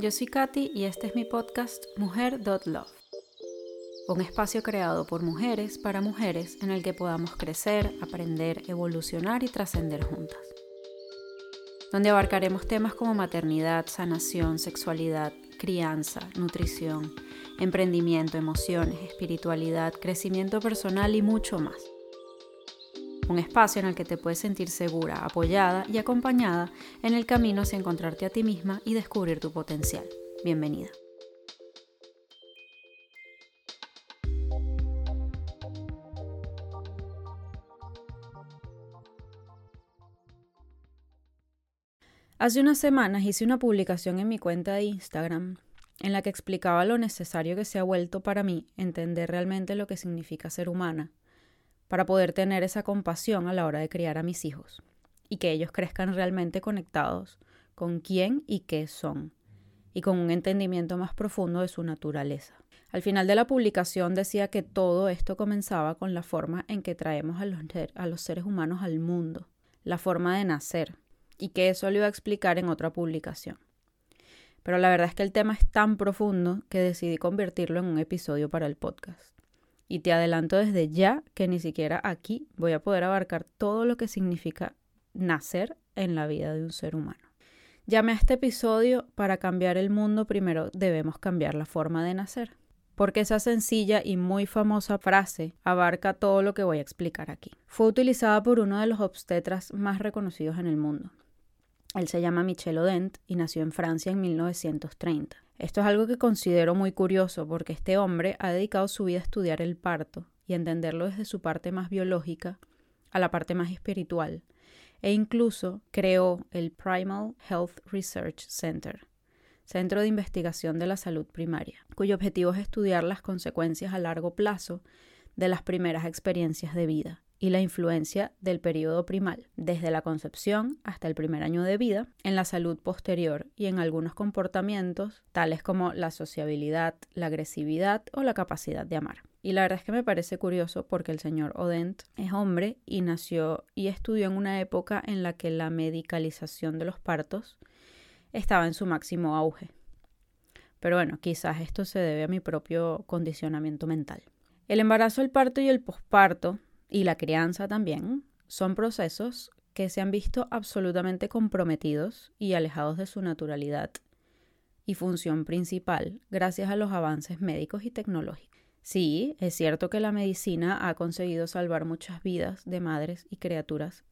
yo soy Katy y este es mi podcast Mujer.love, un espacio creado por mujeres para mujeres en el que podamos crecer, aprender, evolucionar y trascender juntas. Donde abarcaremos temas como maternidad, sanación, sexualidad, crianza, nutrición, emprendimiento, emociones, espiritualidad, crecimiento personal y mucho más un espacio en el que te puedes sentir segura, apoyada y acompañada en el camino hacia encontrarte a ti misma y descubrir tu potencial. Bienvenida. Hace unas semanas hice una publicación en mi cuenta de Instagram en la que explicaba lo necesario que se ha vuelto para mí entender realmente lo que significa ser humana para poder tener esa compasión a la hora de criar a mis hijos y que ellos crezcan realmente conectados con quién y qué son y con un entendimiento más profundo de su naturaleza. Al final de la publicación decía que todo esto comenzaba con la forma en que traemos a los, los seres humanos al mundo, la forma de nacer, y que eso lo iba a explicar en otra publicación. Pero la verdad es que el tema es tan profundo que decidí convertirlo en un episodio para el podcast. Y te adelanto desde ya que ni siquiera aquí voy a poder abarcar todo lo que significa nacer en la vida de un ser humano. Llamé a este episodio para cambiar el mundo, primero debemos cambiar la forma de nacer, porque esa sencilla y muy famosa frase abarca todo lo que voy a explicar aquí. Fue utilizada por uno de los obstetras más reconocidos en el mundo. Él se llama Michel Odent y nació en Francia en 1930. Esto es algo que considero muy curioso porque este hombre ha dedicado su vida a estudiar el parto y entenderlo desde su parte más biológica a la parte más espiritual, e incluso creó el Primal Health Research Center, Centro de Investigación de la Salud Primaria, cuyo objetivo es estudiar las consecuencias a largo plazo de las primeras experiencias de vida y la influencia del periodo primal, desde la concepción hasta el primer año de vida, en la salud posterior y en algunos comportamientos tales como la sociabilidad, la agresividad o la capacidad de amar. Y la verdad es que me parece curioso porque el señor Odent es hombre y nació y estudió en una época en la que la medicalización de los partos estaba en su máximo auge. Pero bueno, quizás esto se debe a mi propio condicionamiento mental. El embarazo, el parto y el posparto y la crianza también son procesos que se han visto absolutamente comprometidos y alejados de su naturalidad y función principal gracias a los avances médicos y tecnológicos. Sí, es cierto que la medicina ha conseguido salvar muchas vidas de madres y criaturas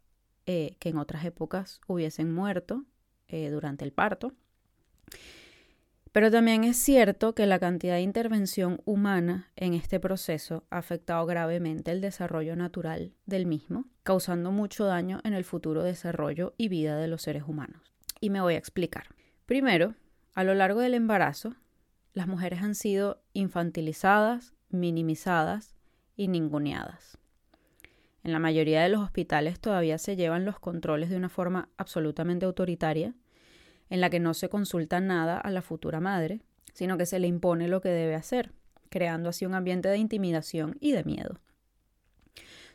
eh, que en otras épocas hubiesen muerto eh, durante el parto, pero también es cierto que la cantidad de intervención humana en este proceso ha afectado gravemente el desarrollo natural del mismo, causando mucho daño en el futuro desarrollo y vida de los seres humanos. Y me voy a explicar. Primero, a lo largo del embarazo, las mujeres han sido infantilizadas, minimizadas y ninguneadas. En la mayoría de los hospitales todavía se llevan los controles de una forma absolutamente autoritaria en la que no se consulta nada a la futura madre, sino que se le impone lo que debe hacer, creando así un ambiente de intimidación y de miedo.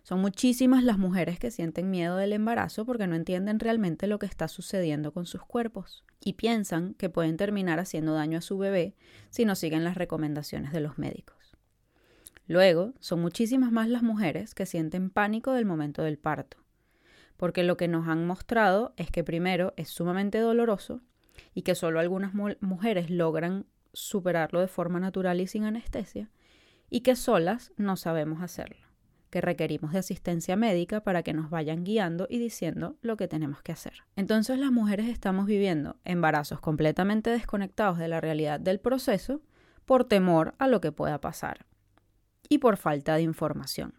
Son muchísimas las mujeres que sienten miedo del embarazo porque no entienden realmente lo que está sucediendo con sus cuerpos y piensan que pueden terminar haciendo daño a su bebé si no siguen las recomendaciones de los médicos. Luego, son muchísimas más las mujeres que sienten pánico del momento del parto, porque lo que nos han mostrado es que primero es sumamente doloroso y que solo algunas mujeres logran superarlo de forma natural y sin anestesia, y que solas no sabemos hacerlo, que requerimos de asistencia médica para que nos vayan guiando y diciendo lo que tenemos que hacer. Entonces las mujeres estamos viviendo embarazos completamente desconectados de la realidad del proceso por temor a lo que pueda pasar y por falta de información.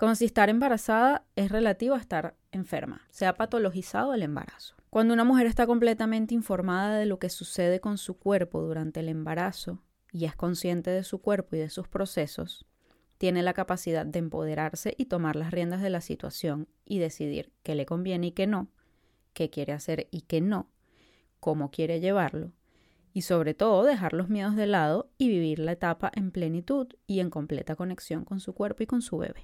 Como si estar embarazada es relativo a estar enferma, se ha patologizado el embarazo. Cuando una mujer está completamente informada de lo que sucede con su cuerpo durante el embarazo y es consciente de su cuerpo y de sus procesos, tiene la capacidad de empoderarse y tomar las riendas de la situación y decidir qué le conviene y qué no, qué quiere hacer y qué no, cómo quiere llevarlo, y sobre todo dejar los miedos de lado y vivir la etapa en plenitud y en completa conexión con su cuerpo y con su bebé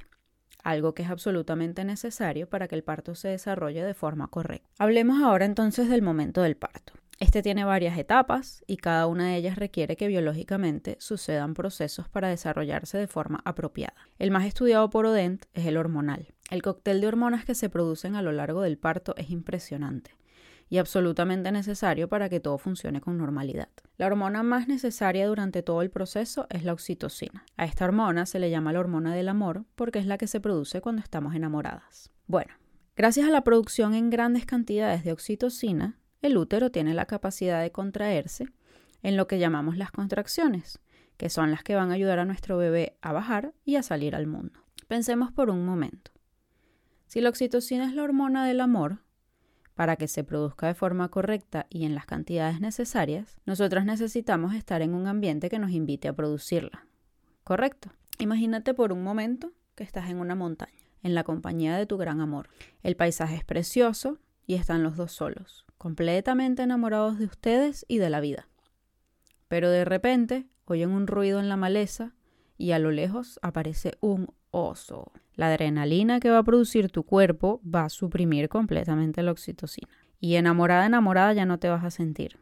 algo que es absolutamente necesario para que el parto se desarrolle de forma correcta. Hablemos ahora entonces del momento del parto. Este tiene varias etapas y cada una de ellas requiere que biológicamente sucedan procesos para desarrollarse de forma apropiada. El más estudiado por Odent es el hormonal. El cóctel de hormonas que se producen a lo largo del parto es impresionante y absolutamente necesario para que todo funcione con normalidad. La hormona más necesaria durante todo el proceso es la oxitocina. A esta hormona se le llama la hormona del amor porque es la que se produce cuando estamos enamoradas. Bueno, gracias a la producción en grandes cantidades de oxitocina, el útero tiene la capacidad de contraerse en lo que llamamos las contracciones, que son las que van a ayudar a nuestro bebé a bajar y a salir al mundo. Pensemos por un momento. Si la oxitocina es la hormona del amor, para que se produzca de forma correcta y en las cantidades necesarias, nosotros necesitamos estar en un ambiente que nos invite a producirla. ¿Correcto? Imagínate por un momento que estás en una montaña, en la compañía de tu gran amor. El paisaje es precioso y están los dos solos completamente enamorados de ustedes y de la vida. Pero de repente oyen un ruido en la maleza y a lo lejos aparece un La adrenalina que va a producir tu cuerpo va a suprimir completamente la oxitocina. Y enamorada, enamorada ya no te vas a sentir,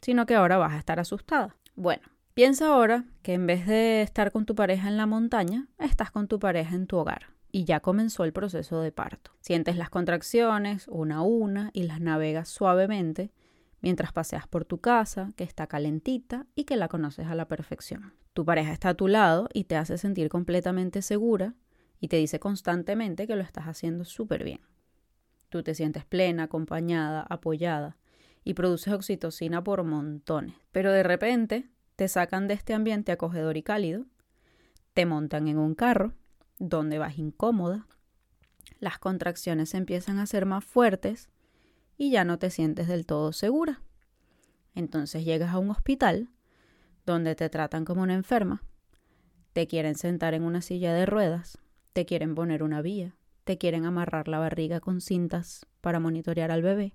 sino que ahora vas a estar asustada. Bueno, piensa ahora que en vez de estar con tu pareja en la montaña, estás con tu pareja en tu hogar y ya comenzó el proceso de parto. Sientes las contracciones una a una y las navegas suavemente mientras paseas por tu casa, que está calentita y que la conoces a la perfección. Tu pareja está a tu lado y te hace sentir completamente segura y te dice constantemente que lo estás haciendo súper bien. Tú te sientes plena, acompañada, apoyada y produces oxitocina por montones. Pero de repente te sacan de este ambiente acogedor y cálido, te montan en un carro donde vas incómoda, las contracciones empiezan a ser más fuertes y ya no te sientes del todo segura. Entonces llegas a un hospital donde te tratan como una enferma, te quieren sentar en una silla de ruedas, te quieren poner una vía, te quieren amarrar la barriga con cintas para monitorear al bebé.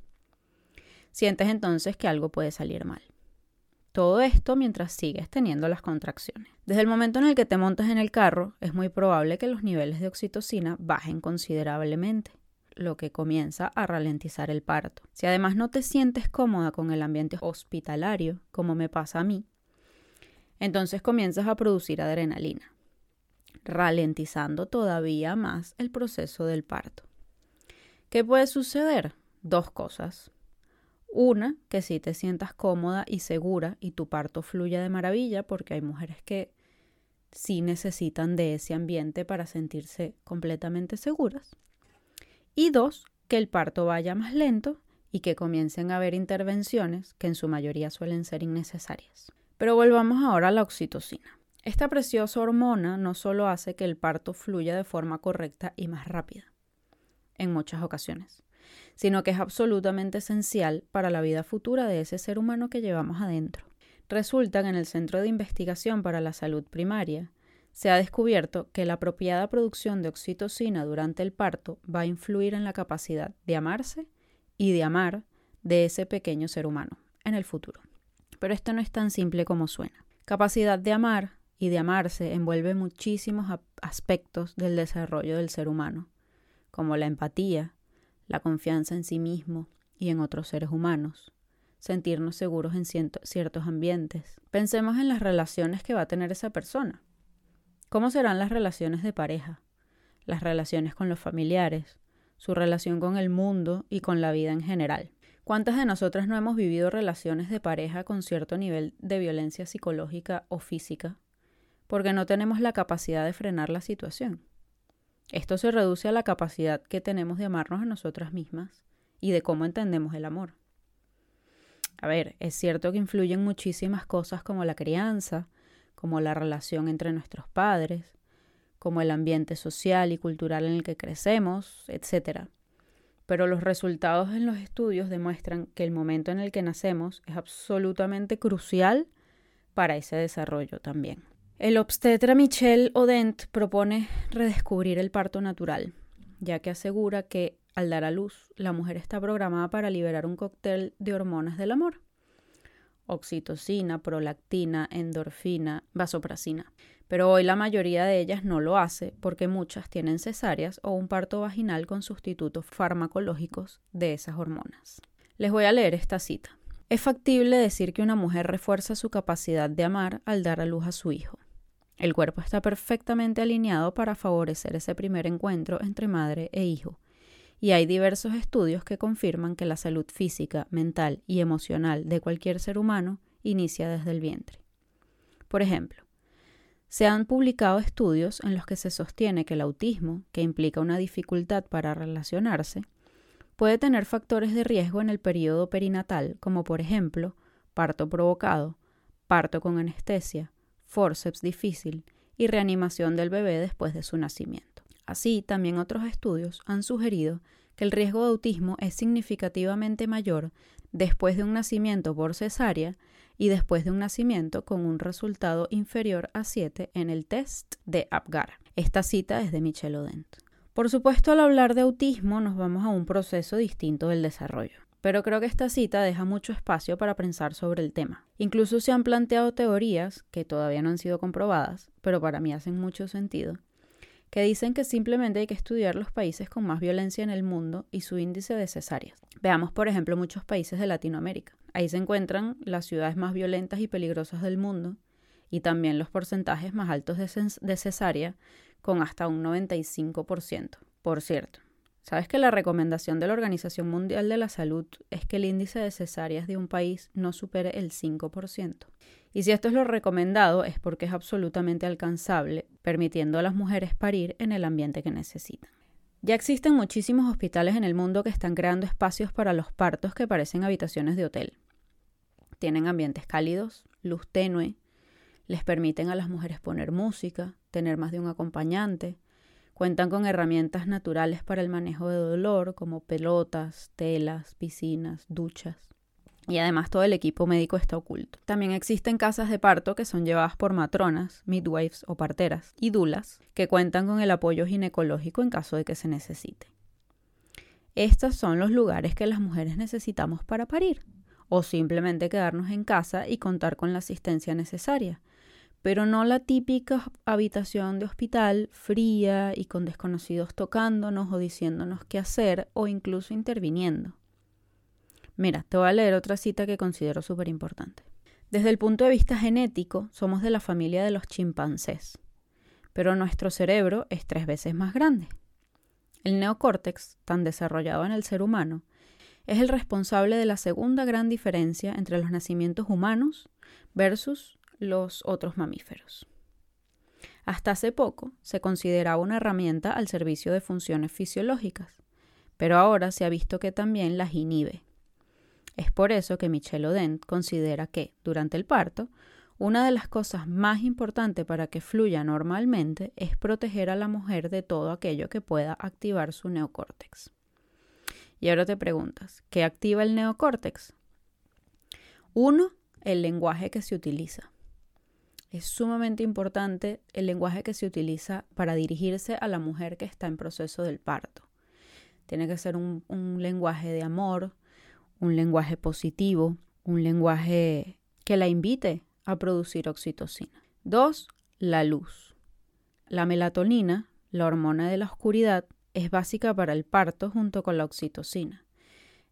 Sientes entonces que algo puede salir mal. Todo esto mientras sigues teniendo las contracciones. Desde el momento en el que te montas en el carro, es muy probable que los niveles de oxitocina bajen considerablemente, lo que comienza a ralentizar el parto. Si además no te sientes cómoda con el ambiente hospitalario, como me pasa a mí, entonces comienzas a producir adrenalina, ralentizando todavía más el proceso del parto. ¿Qué puede suceder? Dos cosas. Una, que si te sientas cómoda y segura y tu parto fluya de maravilla, porque hay mujeres que sí necesitan de ese ambiente para sentirse completamente seguras. Y dos, que el parto vaya más lento y que comiencen a haber intervenciones que en su mayoría suelen ser innecesarias. Pero volvamos ahora a la oxitocina. Esta preciosa hormona no solo hace que el parto fluya de forma correcta y más rápida, en muchas ocasiones, sino que es absolutamente esencial para la vida futura de ese ser humano que llevamos adentro. Resulta que en el Centro de Investigación para la Salud Primaria se ha descubierto que la apropiada producción de oxitocina durante el parto va a influir en la capacidad de amarse y de amar de ese pequeño ser humano en el futuro. Pero esto no es tan simple como suena. Capacidad de amar y de amarse envuelve muchísimos aspectos del desarrollo del ser humano, como la empatía, la confianza en sí mismo y en otros seres humanos, sentirnos seguros en ciertos ambientes. Pensemos en las relaciones que va a tener esa persona. ¿Cómo serán las relaciones de pareja? Las relaciones con los familiares, su relación con el mundo y con la vida en general. ¿Cuántas de nosotras no hemos vivido relaciones de pareja con cierto nivel de violencia psicológica o física porque no tenemos la capacidad de frenar la situación? Esto se reduce a la capacidad que tenemos de amarnos a nosotras mismas y de cómo entendemos el amor. A ver, es cierto que influyen muchísimas cosas como la crianza, como la relación entre nuestros padres, como el ambiente social y cultural en el que crecemos, etc. Pero los resultados en los estudios demuestran que el momento en el que nacemos es absolutamente crucial para ese desarrollo también. El obstetra Michel Odent propone redescubrir el parto natural, ya que asegura que al dar a luz, la mujer está programada para liberar un cóctel de hormonas del amor. Oxitocina, prolactina, endorfina, vasoprasina. Pero hoy la mayoría de ellas no lo hace porque muchas tienen cesáreas o un parto vaginal con sustitutos farmacológicos de esas hormonas. Les voy a leer esta cita. Es factible decir que una mujer refuerza su capacidad de amar al dar a luz a su hijo. El cuerpo está perfectamente alineado para favorecer ese primer encuentro entre madre e hijo, y hay diversos estudios que confirman que la salud física, mental y emocional de cualquier ser humano inicia desde el vientre. Por ejemplo, se han publicado estudios en los que se sostiene que el autismo, que implica una dificultad para relacionarse, puede tener factores de riesgo en el periodo perinatal, como por ejemplo parto provocado, parto con anestesia, forceps difícil y reanimación del bebé después de su nacimiento. Así, también otros estudios han sugerido que el riesgo de autismo es significativamente mayor después de un nacimiento por cesárea y después de un nacimiento con un resultado inferior a 7 en el test de Apgar. Esta cita es de Michelle Odent. Por supuesto, al hablar de autismo nos vamos a un proceso distinto del desarrollo. Pero creo que esta cita deja mucho espacio para pensar sobre el tema. Incluso se han planteado teorías, que todavía no han sido comprobadas, pero para mí hacen mucho sentido, que dicen que simplemente hay que estudiar los países con más violencia en el mundo y su índice de cesáreas. Veamos, por ejemplo, muchos países de Latinoamérica. Ahí se encuentran las ciudades más violentas y peligrosas del mundo y también los porcentajes más altos de, cesárea, con hasta un 95%. Por cierto, ¿sabes que la recomendación de la Organización Mundial de la Salud es que el índice de cesáreas de un país no supere el 5%? Y si esto es lo recomendado es porque es absolutamente alcanzable, permitiendo a las mujeres parir en el ambiente que necesitan. Ya existen muchísimos hospitales en el mundo que están creando espacios para los partos que parecen habitaciones de hotel. Tienen ambientes cálidos, luz tenue, les permiten a las mujeres poner música, tener más de un acompañante, cuentan con herramientas naturales para el manejo de dolor como pelotas, telas, piscinas, duchas y además todo el equipo médico está oculto. También existen casas de parto que son llevadas por matronas, midwives o parteras y dulas que cuentan con el apoyo ginecológico en caso de que se necesite. Estos son los lugares que las mujeres necesitamos para parir o simplemente quedarnos en casa y contar con la asistencia necesaria, pero no la típica habitación de hospital fría y con desconocidos tocándonos o diciéndonos qué hacer o incluso interviniendo. Mira, te voy a leer otra cita que considero súper importante. Desde el punto de vista genético, somos de la familia de los chimpancés, pero nuestro cerebro es tres veces más grande. El neocórtex, tan desarrollado en el ser humano, es el responsable de la segunda gran diferencia entre los nacimientos humanos versus los otros mamíferos. Hasta hace poco se consideraba una herramienta al servicio de funciones fisiológicas, pero ahora se ha visto que también las inhibe. Es por eso que Michelle Odent considera que, durante el parto, una de las cosas más importantes para que fluya normalmente es proteger a la mujer de todo aquello que pueda activar su neocórtex. Y ahora te preguntas, ¿qué activa el neocórtex? Uno, el lenguaje que se utiliza. Es sumamente importante el lenguaje que se utiliza para dirigirse a la mujer que está en proceso del parto. Tiene que ser un, un lenguaje de amor, un lenguaje positivo, un lenguaje que la invite a producir oxitocina. Dos, la luz. La melatonina, la hormona de la oscuridad, es básica para el parto junto con la oxitocina.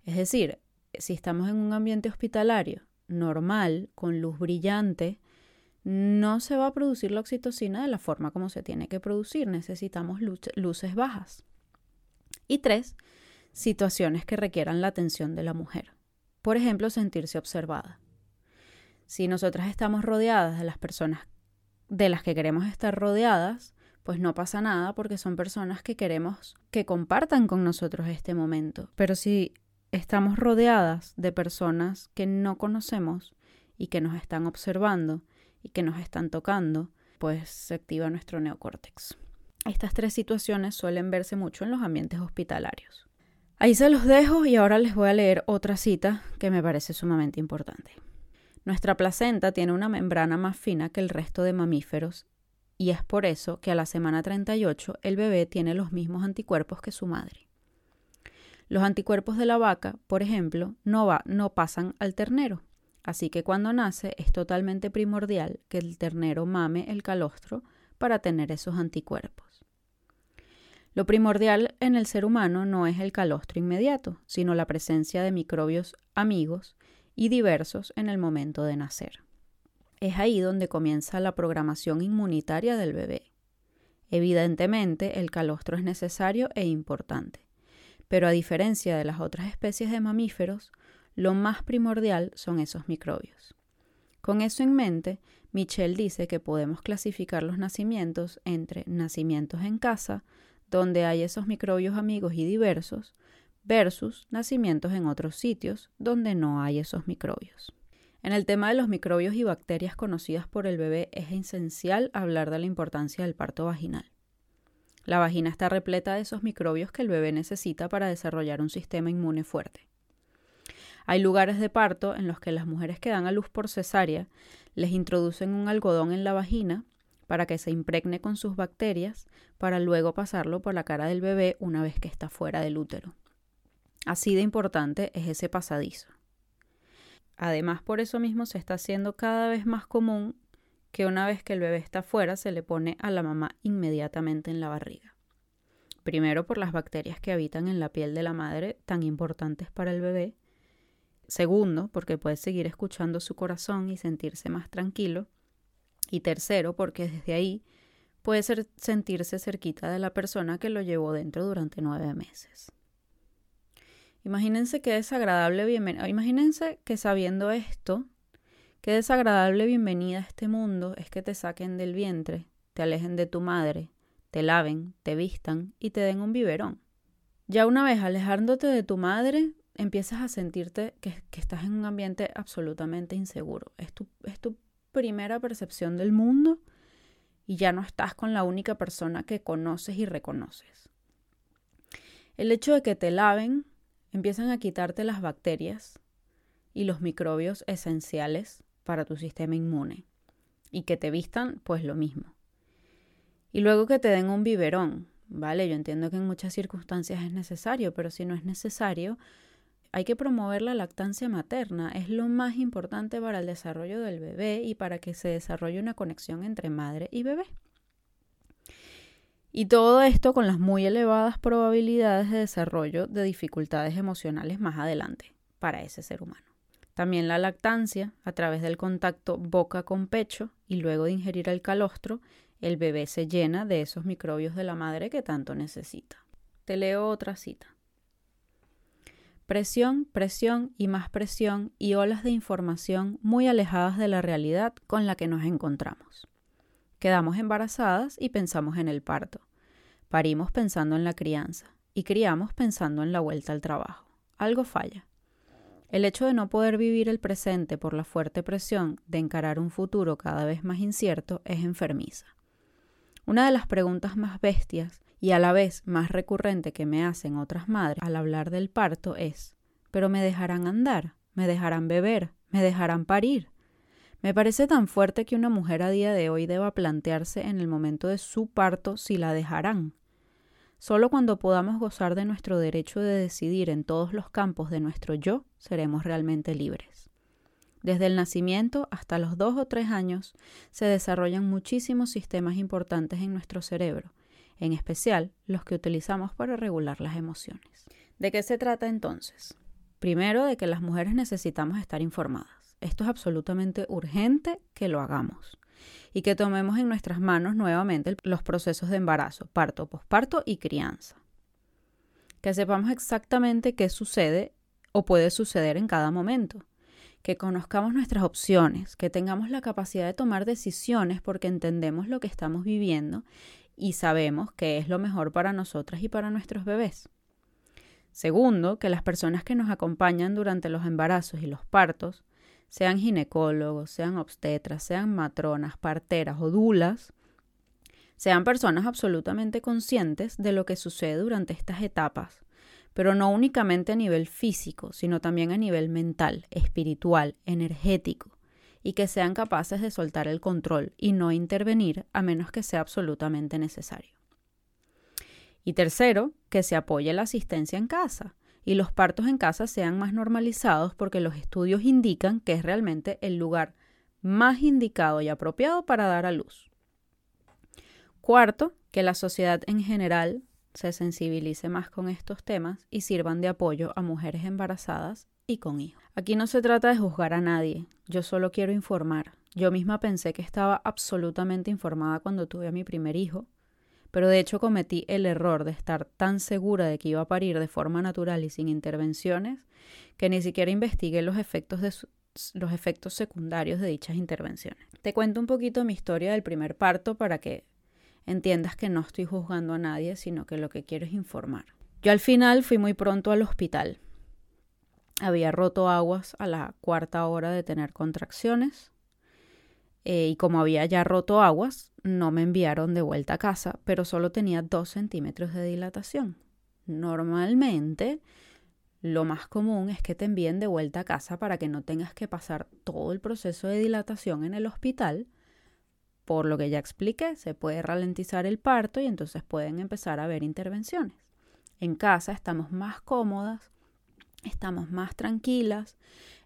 Es decir, si estamos en un ambiente hospitalario normal, con luz brillante, no se va a producir la oxitocina de la forma como se tiene que producir. Necesitamos luces bajas. Y tres, situaciones que requieran la atención de la mujer. Por ejemplo, sentirse observada. Si nosotras estamos rodeadas de las personas de las que queremos estar rodeadas, pues no pasa nada porque son personas que queremos que compartan con nosotros este momento. Pero si estamos rodeadas de personas que no conocemos y que nos están observando y que nos están tocando, pues se activa nuestro neocórtex. Estas tres situaciones suelen verse mucho en los ambientes hospitalarios. Ahí se los dejo y ahora les voy a leer otra cita que me parece sumamente importante. Nuestra placenta tiene una membrana más fina que el resto de mamíferos y es por eso que a la semana 38 el bebé tiene los mismos anticuerpos que su madre. Los anticuerpos de la vaca, por ejemplo, no, va, no pasan al ternero, así que cuando nace es totalmente primordial que el ternero mame el calostro para tener esos anticuerpos. Lo primordial en el ser humano no es el calostro inmediato, sino la presencia de microbios amigos y diversos en el momento de nacer. Es ahí donde comienza la programación inmunitaria del bebé. Evidentemente, el calostro es necesario e importante, pero a diferencia de las otras especies de mamíferos, lo más primordial son esos microbios. Con eso en mente, Michelle dice que podemos clasificar los nacimientos entre nacimientos en casa, donde hay esos microbios amigos y diversos, versus nacimientos en otros sitios, donde no hay esos microbios. En el tema de los microbios y bacterias conocidas por el bebé es esencial hablar de la importancia del parto vaginal. La vagina está repleta de esos microbios que el bebé necesita para desarrollar un sistema inmune fuerte. Hay lugares de parto en los que las mujeres que dan a luz por cesárea les introducen un algodón en la vagina para que se impregne con sus bacterias para luego pasarlo por la cara del bebé una vez que está fuera del útero. Así de importante es ese pasadizo. Además, por eso mismo se está haciendo cada vez más común que una vez que el bebé está fuera se le pone a la mamá inmediatamente en la barriga. Primero por las bacterias que habitan en la piel de la madre, tan importantes para el bebé. Segundo, porque puede seguir escuchando su corazón y sentirse más tranquilo. Y tercero, porque desde ahí puede sentirse cerquita de la persona que lo llevó dentro durante nueve meses. Imagínense qué desagradable bienvenida. Imagínense que sabiendo esto, qué desagradable bienvenida a este mundo es que te saquen del vientre, te alejen de tu madre, te laven, te vistan y te den un biberón. Ya una vez alejándote de tu madre, empiezas a sentirte que, estás en un ambiente absolutamente inseguro. Es tu, es tu primera percepción del mundo y ya no estás con la única persona que conoces y reconoces. El hecho de que te laven empiezan a quitarte las bacterias y los microbios esenciales para tu sistema inmune. Y que te vistan, pues lo mismo. Y luego que te den un biberón, ¿vale? Yo entiendo que en muchas circunstancias es necesario, pero si no es necesario, hay que promover la lactancia materna. Es lo más importante para el desarrollo del bebé y para que se desarrolle una conexión entre madre y bebé. Y todo esto con las muy elevadas probabilidades de desarrollo de dificultades emocionales más adelante para ese ser humano. También la lactancia, a través del contacto boca con pecho y luego de ingerir el calostro, el bebé se llena de esos microbios de la madre que tanto necesita. Te leo otra cita. Presión, presión y más presión y olas de información muy alejadas de la realidad con la que nos encontramos. Quedamos embarazadas y pensamos en el parto. Parimos pensando en la crianza y criamos pensando en la vuelta al trabajo. Algo falla. El hecho de no poder vivir el presente por la fuerte presión de encarar un futuro cada vez más incierto es enfermiza. Una de las preguntas más bestias y a la vez más recurrente que me hacen otras madres al hablar del parto es ¿pero me dejarán andar? ¿Me dejarán beber? ¿Me dejarán parir? Me parece tan fuerte que una mujer a día de hoy deba plantearse en el momento de su parto si la dejarán. Solo cuando podamos gozar de nuestro derecho de decidir en todos los campos de nuestro yo, seremos realmente libres. Desde el nacimiento hasta los dos o tres años se desarrollan muchísimos sistemas importantes en nuestro cerebro, en especial los que utilizamos para regular las emociones. ¿De qué se trata entonces? Primero, de que las mujeres necesitamos estar informadas. Esto es absolutamente urgente que lo hagamos y que tomemos en nuestras manos nuevamente los procesos de embarazo, parto, posparto y crianza. Que sepamos exactamente qué sucede o puede suceder en cada momento. Que conozcamos nuestras opciones, que tengamos la capacidad de tomar decisiones porque entendemos lo que estamos viviendo y sabemos que es lo mejor para nosotras y para nuestros bebés. Segundo, que las personas que nos acompañan durante los embarazos y los partos sean ginecólogos, sean obstetras, sean matronas, parteras o dulas, sean personas absolutamente conscientes de lo que sucede durante estas etapas, pero no únicamente a nivel físico, sino también a nivel mental, espiritual, energético, y que sean capaces de soltar el control y no intervenir a menos que sea absolutamente necesario. Y tercero, que se apoye la asistencia en casa, y los partos en casa sean más normalizados porque los estudios indican que es realmente el lugar más indicado y apropiado para dar a luz. Cuarto, que la sociedad en general se sensibilice más con estos temas y sirvan de apoyo a mujeres embarazadas y con hijos. Aquí no se trata de juzgar a nadie, yo solo quiero informar. Yo misma pensé que estaba absolutamente informada cuando tuve a mi primer hijo, pero de hecho cometí el error de estar tan segura de que iba a parir de forma natural y sin intervenciones que ni siquiera investigué los efectos, secundarios de dichas intervenciones. Te cuento un poquito mi historia del primer parto para que entiendas que no estoy juzgando a nadie, sino que lo que quiero es informar. Yo al final fui muy pronto al hospital. Había roto aguas a la cuarta hora de tener contracciones. Eh, y como había ya roto aguas, no me enviaron de vuelta a casa, pero solo tenía dos centímetros de dilatación. Normalmente, lo más común es que te envíen de vuelta a casa para que no tengas que pasar todo el proceso de dilatación en el hospital. Por lo que ya expliqué, se puede ralentizar el parto y entonces pueden empezar a haber intervenciones. En casa estamos más cómodas, estamos más tranquilas,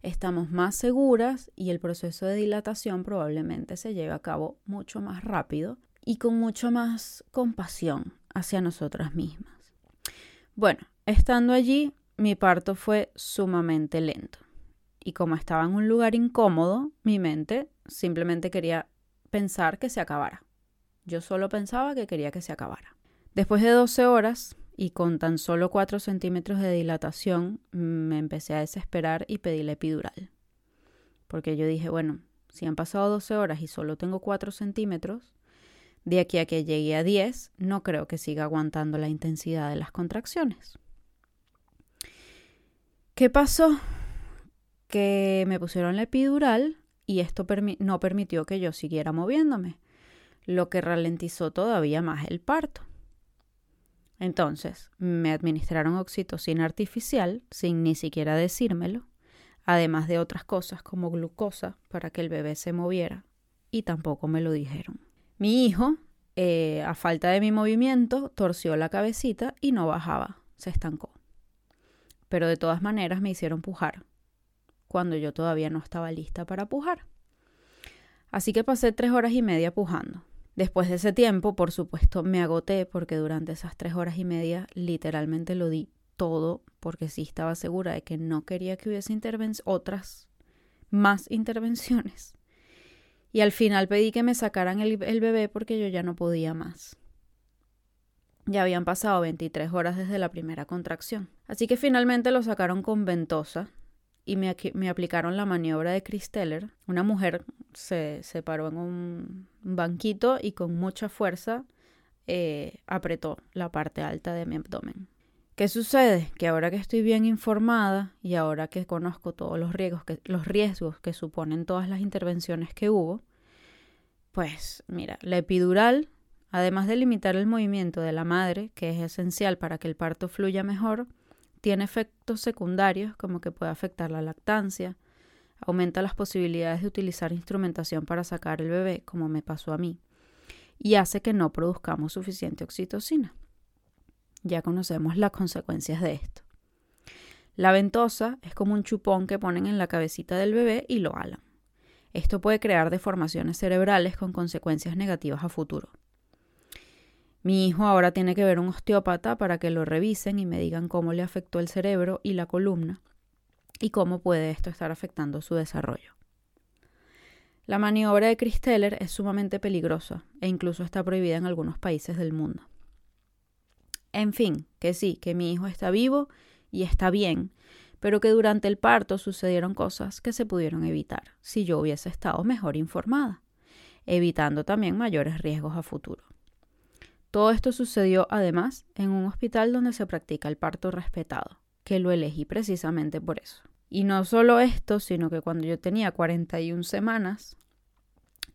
estamos más seguras y el proceso de dilatación probablemente se lleve a cabo mucho más rápido y con mucho más compasión hacia nosotras mismas. Bueno, estando allí, mi parto fue sumamente lento. Y como estaba en un lugar incómodo, mi mente simplemente quería pensar que se acabara. Yo solo pensaba que quería que se acabara. Después de 12 horas, y con tan solo 4 centímetros de dilatación me empecé a desesperar y pedí la epidural. Porque yo dije, bueno, si han pasado 12 horas y solo tengo 4 centímetros, de aquí a que llegue a 10, no creo que siga aguantando la intensidad de las contracciones. ¿Qué pasó? Que me pusieron la epidural y esto no permitió que yo siguiera moviéndome, lo que ralentizó todavía más el parto. Entonces, me administraron oxitocina artificial sin ni siquiera decírmelo, además de otras cosas como glucosa para que el bebé se moviera, y tampoco me lo dijeron. Mi hijo, eh, a falta de mi movimiento, torció la cabecita y no bajaba, se estancó. Pero de todas maneras me hicieron pujar, cuando yo todavía no estaba lista para pujar. Así que pasé tres horas y media pujando. Después de ese tiempo, por supuesto, me agoté porque durante esas tres horas y media literalmente lo di todo porque sí estaba segura de que no quería que hubiese otras más intervenciones. Y al final pedí que me sacaran el, el, bebé porque yo ya no podía más. Ya habían pasado 23 horas desde la primera contracción. Así que finalmente lo sacaron con ventosa y me, me aplicaron la maniobra de Christeller. Una mujer se, se paró en un banquito y con mucha fuerza eh, apretó la parte alta de mi abdomen. ¿Qué sucede? Que ahora que estoy bien informada y ahora que conozco todos los riesgos que, los riesgos que suponen todas las intervenciones que hubo, pues mira, la epidural, además de limitar el movimiento de la madre, que es esencial para que el parto fluya mejor, tiene efectos secundarios como que puede afectar la lactancia, aumenta las posibilidades de utilizar instrumentación para sacar el bebé, como me pasó a mí, y hace que no produzcamos suficiente oxitocina. Ya conocemos las consecuencias de esto. La ventosa es como un chupón que ponen en la cabecita del bebé y lo alan. Esto puede crear deformaciones cerebrales con consecuencias negativas a futuro. Mi hijo ahora tiene que ver un osteópata para que lo revisen y me digan cómo le afectó el cerebro y la columna y cómo puede esto estar afectando su desarrollo. La maniobra de Christeller es sumamente peligrosa e incluso está prohibida en algunos países del mundo. En fin, que sí, que mi hijo está vivo y está bien, pero que durante el parto sucedieron cosas que se pudieron evitar si yo hubiese estado mejor informada, evitando también mayores riesgos a futuro. Todo esto sucedió además en un hospital donde se practica el parto respetado, que lo elegí precisamente por eso. Y no solo esto, sino que cuando yo tenía 41 semanas,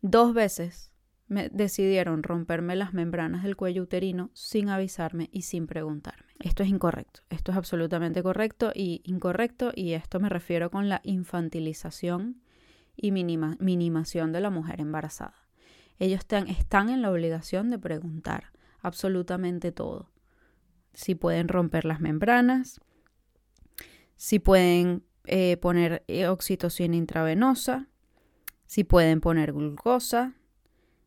dos veces me decidieron romperme las membranas del cuello uterino sin avisarme y sin preguntarme. Esto es incorrecto, esto es absolutamente correcto y incorrecto y esto me refiero con la infantilización y minimación de la mujer embarazada. Ellos están en la obligación de preguntar, absolutamente todo. Si pueden romper las membranas, si pueden eh, poner eh, oxitocina intravenosa, si pueden poner glucosa,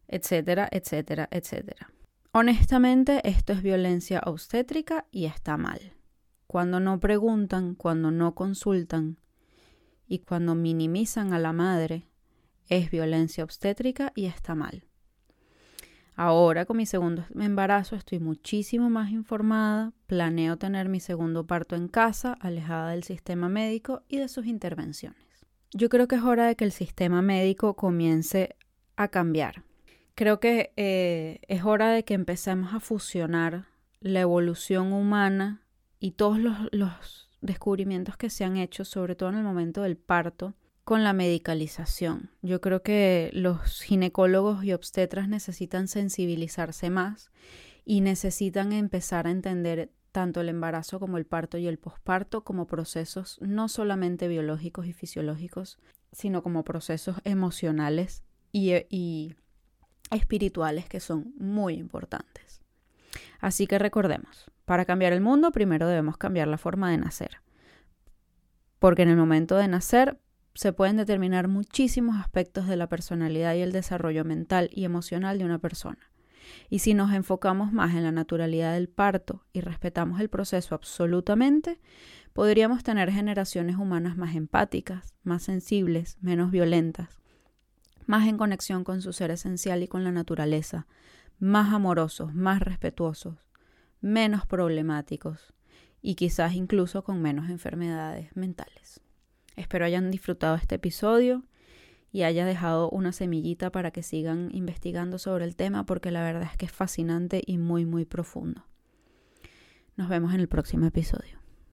etcétera, etcétera, etcétera. Honestamente, esto es violencia obstétrica y está mal. Cuando no preguntan, cuando no consultan, y cuando minimizan a la madre es violencia obstétrica y está mal. Ahora con mi segundo embarazo estoy muchísimo más informada, planeo tener mi segundo parto en casa, alejada del sistema médico y de sus intervenciones. Yo creo que es hora de que el sistema médico comience a cambiar. Creo que eh, es hora de que empecemos a fusionar la evolución humana y todos los descubrimientos que se han hecho, sobre todo en el momento del parto, con la medicalización. Yo creo que los ginecólogos y obstetras necesitan sensibilizarse más y necesitan empezar a entender tanto el embarazo como el parto y el posparto como procesos no solamente biológicos y fisiológicos, sino como procesos emocionales y, y espirituales que son muy importantes. Así que recordemos, para cambiar el mundo primero debemos cambiar la forma de nacer. Porque en el momento de nacer se pueden determinar muchísimos aspectos de la personalidad y el desarrollo mental y emocional de una persona. Y si nos enfocamos más en la naturalidad del parto y respetamos el proceso absolutamente, podríamos tener generaciones humanas más empáticas, más sensibles, menos violentas, más en conexión con su ser esencial y con la naturaleza, más amorosos, más respetuosos, menos problemáticos y quizás incluso con menos enfermedades mentales. Espero hayan disfrutado este episodio y haya dejado una semillita para que sigan investigando sobre el tema porque la verdad es que es fascinante y muy muy profundo. Nos vemos en el próximo episodio.